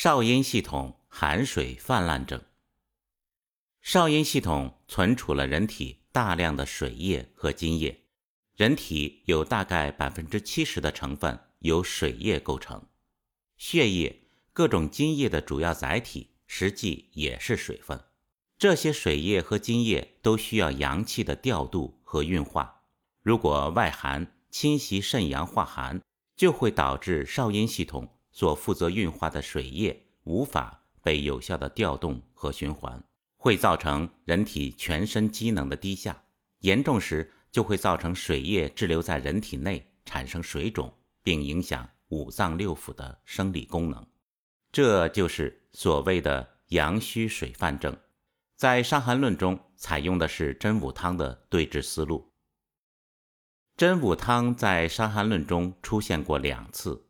少阴系统寒水泛滥症。少阴系统存储了人体大量的水液和津液，人体有大概百分之七十的成分由水液构成，血液、各种津液的主要载体实际也是水分。这些水液和津液都需要阳气的调度和运化，如果外寒侵袭肾阳化寒，就会导致少阴系统所负责运化的水液无法被有效的调动和循环。会造成人体全身机能的低下，严重时就会造成水液滞留在人体内，产生水肿，并影响五脏六腑的生理功能。这就是所谓的阳虚水泛症。在《伤寒论》中采用的是真武汤的对治思路。真武汤在《伤寒论》中出现过两次，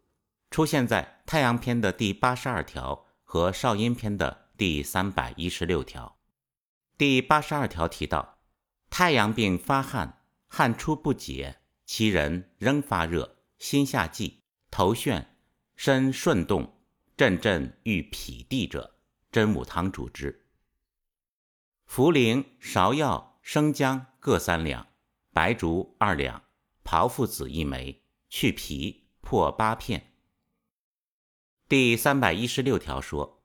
出现在太阳篇的第八十二条和少阴篇的第三百一十六条。第八十二条提到，太阳病发汗，汗出不解，其人仍发热，心下悸，头眩，身顺动，阵阵欲痞地者，真武汤主之。茯苓、芍药、生姜各三两，白术二两，炮附子一枚，去皮，破八片。第三百一十六条说，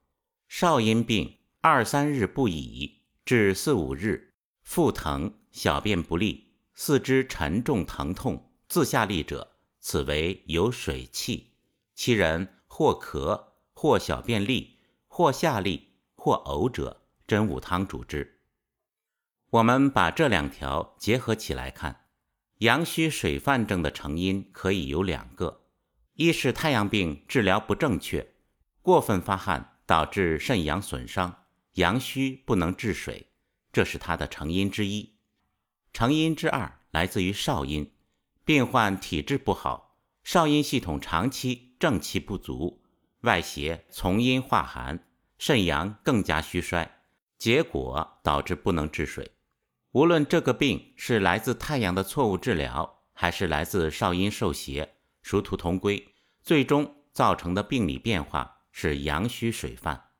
少阴病二三日不已。至四五日，腹疼，小便不利，四肢沉重疼痛，自下利者，此为有水气。其人或咳，或小便利，或下利，或呕者，真武汤主之。我们把这两条结合起来看，阳虚水泛症的成因可以有两个：一是太阳病治疗不正确，过分发汗导致肾阳损伤。阳虚不能治水，这是它的成因之一。成因之二来自于少阴，病患体质不好，少阴系统长期正气不足，外邪从阴化寒，肾阳更加虚衰，结果导致不能治水。无论这个病是来自太阳的错误治疗，还是来自少阴受邪，殊途同归，最终造成的病理变化是阳虚水泛。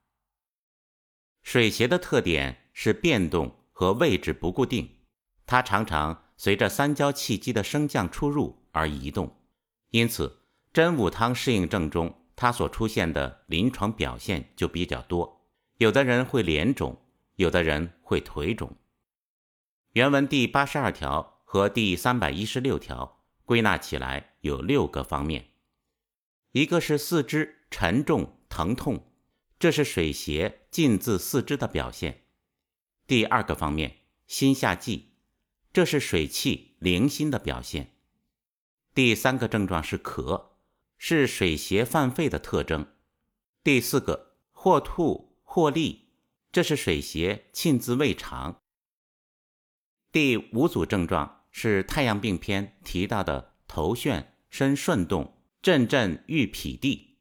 水邪的特点是变动和位置不固定，它常常随着三焦气机的升降出入而移动，因此真武汤适应症中它所出现的临床表现就比较多。有的人会脸肿，有的人会腿肿。原文第八十二条和第三百一十六条归纳起来有六个方面，一个是四肢沉重疼痛。这是水邪浸渍四肢的表现。第二个方面，心下悸，这是水气凌心的表现。第三个症状是咳，是水邪犯肺的特征。第四个，或吐或利，这是水邪浸渍胃肠。第五组症状是太阳病篇提到的头眩、身顺动、阵阵欲痞地。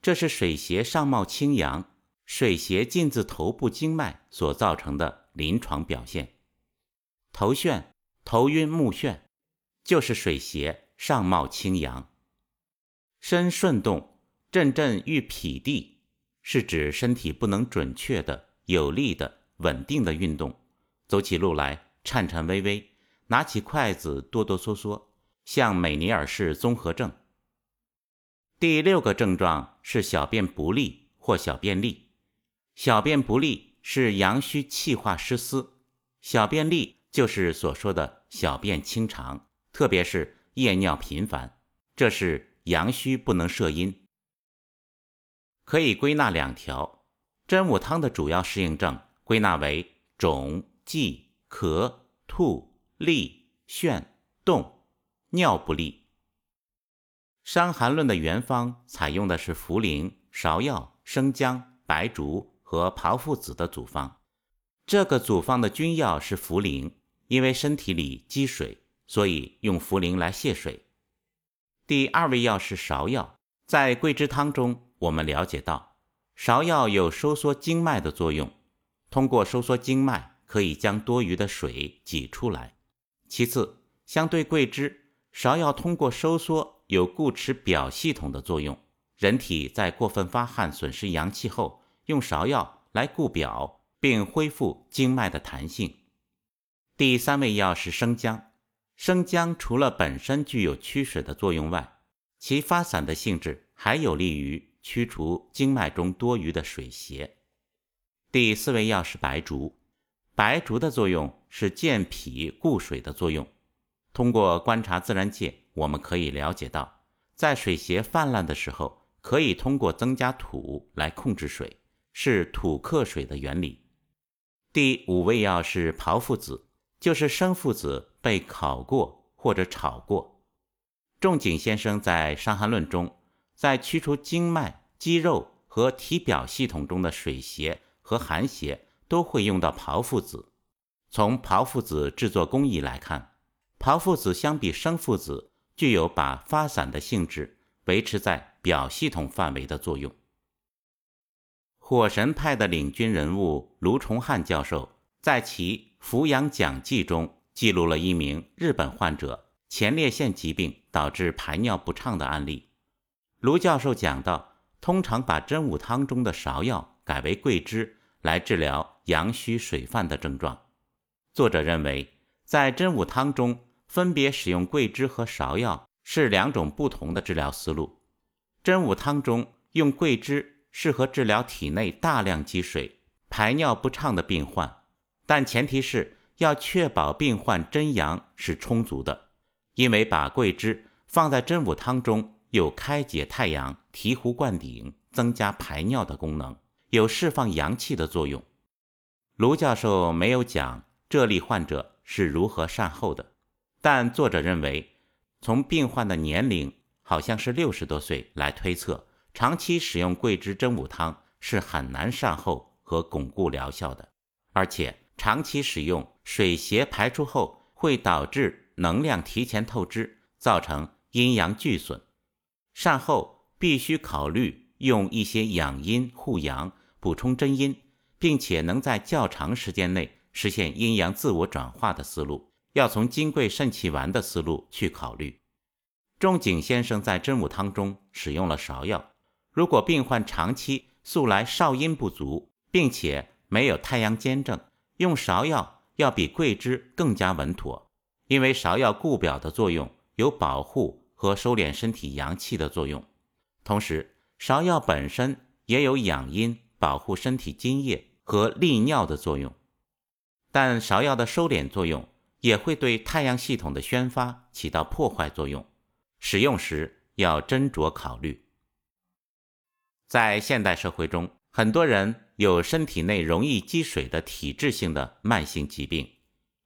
这是水邪上冒清阳，水邪进自头部经脉所造成的临床表现。头眩、头晕目眩，就是水邪上冒清阳。身顺动、阵阵欲痞地，是指身体不能准确的、有力的、稳定的运动，走起路来颤颤巍巍，拿起筷子哆哆嗦嗦，像美尼尔氏综合症。第六个症状是小便不利或小便利。小便不利是阳虚气化失司，小便利就是所说的小便清长，特别是夜尿频繁，这是阳虚不能摄阴。可以归纳两条：真武汤的主要适应症归纳为肿、悸、咳、吐、利、眩、动、尿不利。《伤寒论》的原方采用的是茯苓、芍药、生姜、白术和炮附子的组方。这个组方的君药是茯苓，因为身体里积水，所以用茯苓来泄水。第二味药是芍药，在桂枝汤中，我们了解到芍药有收缩经脉的作用，通过收缩经脉可以将多余的水挤出来。其次，相对桂枝，芍药通过收缩。有固持表系统的作用，人体在过分发汗损失阳气后，用芍药来固表，并恢复经脉的弹性。第三味药是生姜，生姜除了本身具有驱水的作用外，其发散的性质还有利于驱除经脉中多余的水邪。第四味药是白术，白术的作用是健脾固水的作用。通过观察自然界，我们可以了解到，在水邪泛滥的时候。可以通过增加土来控制水，是土克水的原理。第五味药是炮附子，就是生附子被烤过或者炒过。仲景先生在《伤寒论》中，在驱除经脉、肌肉和体表系统中的水邪和寒邪，都会用到炮附子。从炮附子制作工艺来看，炮附子相比生附子，具有把发散的性质。维持在表系统范围的作用。火神派的领军人物卢崇汉教授在其《扶阳讲记》中记录了一名日本患者前列腺疾病导致排尿不畅的案例。卢教授讲到，通常把真武汤中的芍药改为桂枝来治疗阳虚水泛的症状。作者认为，在真武汤中分别使用桂枝和芍药。是两种不同的治疗思路。真武汤中用桂枝适合治疗体内大量积水、排尿不畅的病患，但前提是要确保病患真阳是充足的。因为把桂枝放在真武汤中，有开解太阳、醍醐灌顶、增加排尿的功能，有释放阳气的作用。卢教授没有讲这例患者是如何善后的，但作者认为。从病患的年龄好像是六十多岁来推测，长期使用桂枝真武汤是很难善后和巩固疗效的，而且长期使用水邪排出后会导致能量提前透支，造成阴阳俱损。善后必须考虑用一些养阴护阳、补充真阴，并且能在较长时间内实现阴阳自我转化的思路。要从金匮肾气丸的思路去考虑。仲景先生在真武汤中使用了芍药。如果病患长期素来少阴不足，并且没有太阳兼症，用芍药要比桂枝更加稳妥，因为芍药固表的作用有保护和收敛身体阳气的作用，同时芍药本身也有养阴、保护身体津液和利尿的作用。但芍药的收敛作用。也会对太阳系统的宣发起到破坏作用，使用时要斟酌考虑。在现代社会中，很多人有身体内容易积水的体质性的慢性疾病，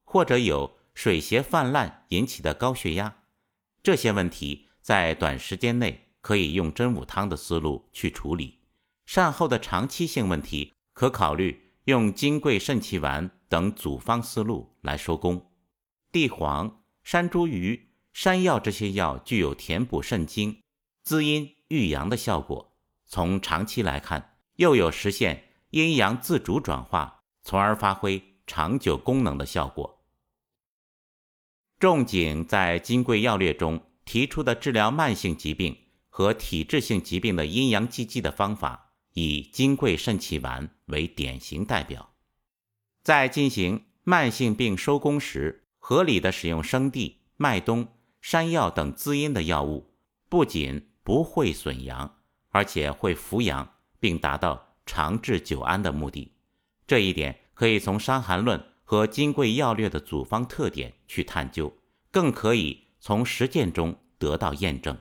或者有水邪泛滥引起的高血压，这些问题在短时间内可以用真武汤的思路去处理。善后的长期性问题，可考虑用金匮肾气丸等组方思路来收工。地黄、山茱萸、山药这些药具有填补肾精、滋阴育阳的效果。从长期来看，又有实现阴阳自主转化，从而发挥长久功能的效果。仲景在《金匮要略》中提出的治疗慢性疾病和体质性疾病的阴阳济济的方法，以金匮肾气丸为典型代表。在进行慢性病收工时，合理的使用生地、麦冬、山药等滋阴的药物，不仅不会损阳，而且会扶阳，并达到长治久安的目的。这一点可以从《伤寒论》和《金匮要略》的组方特点去探究，更可以从实践中得到验证。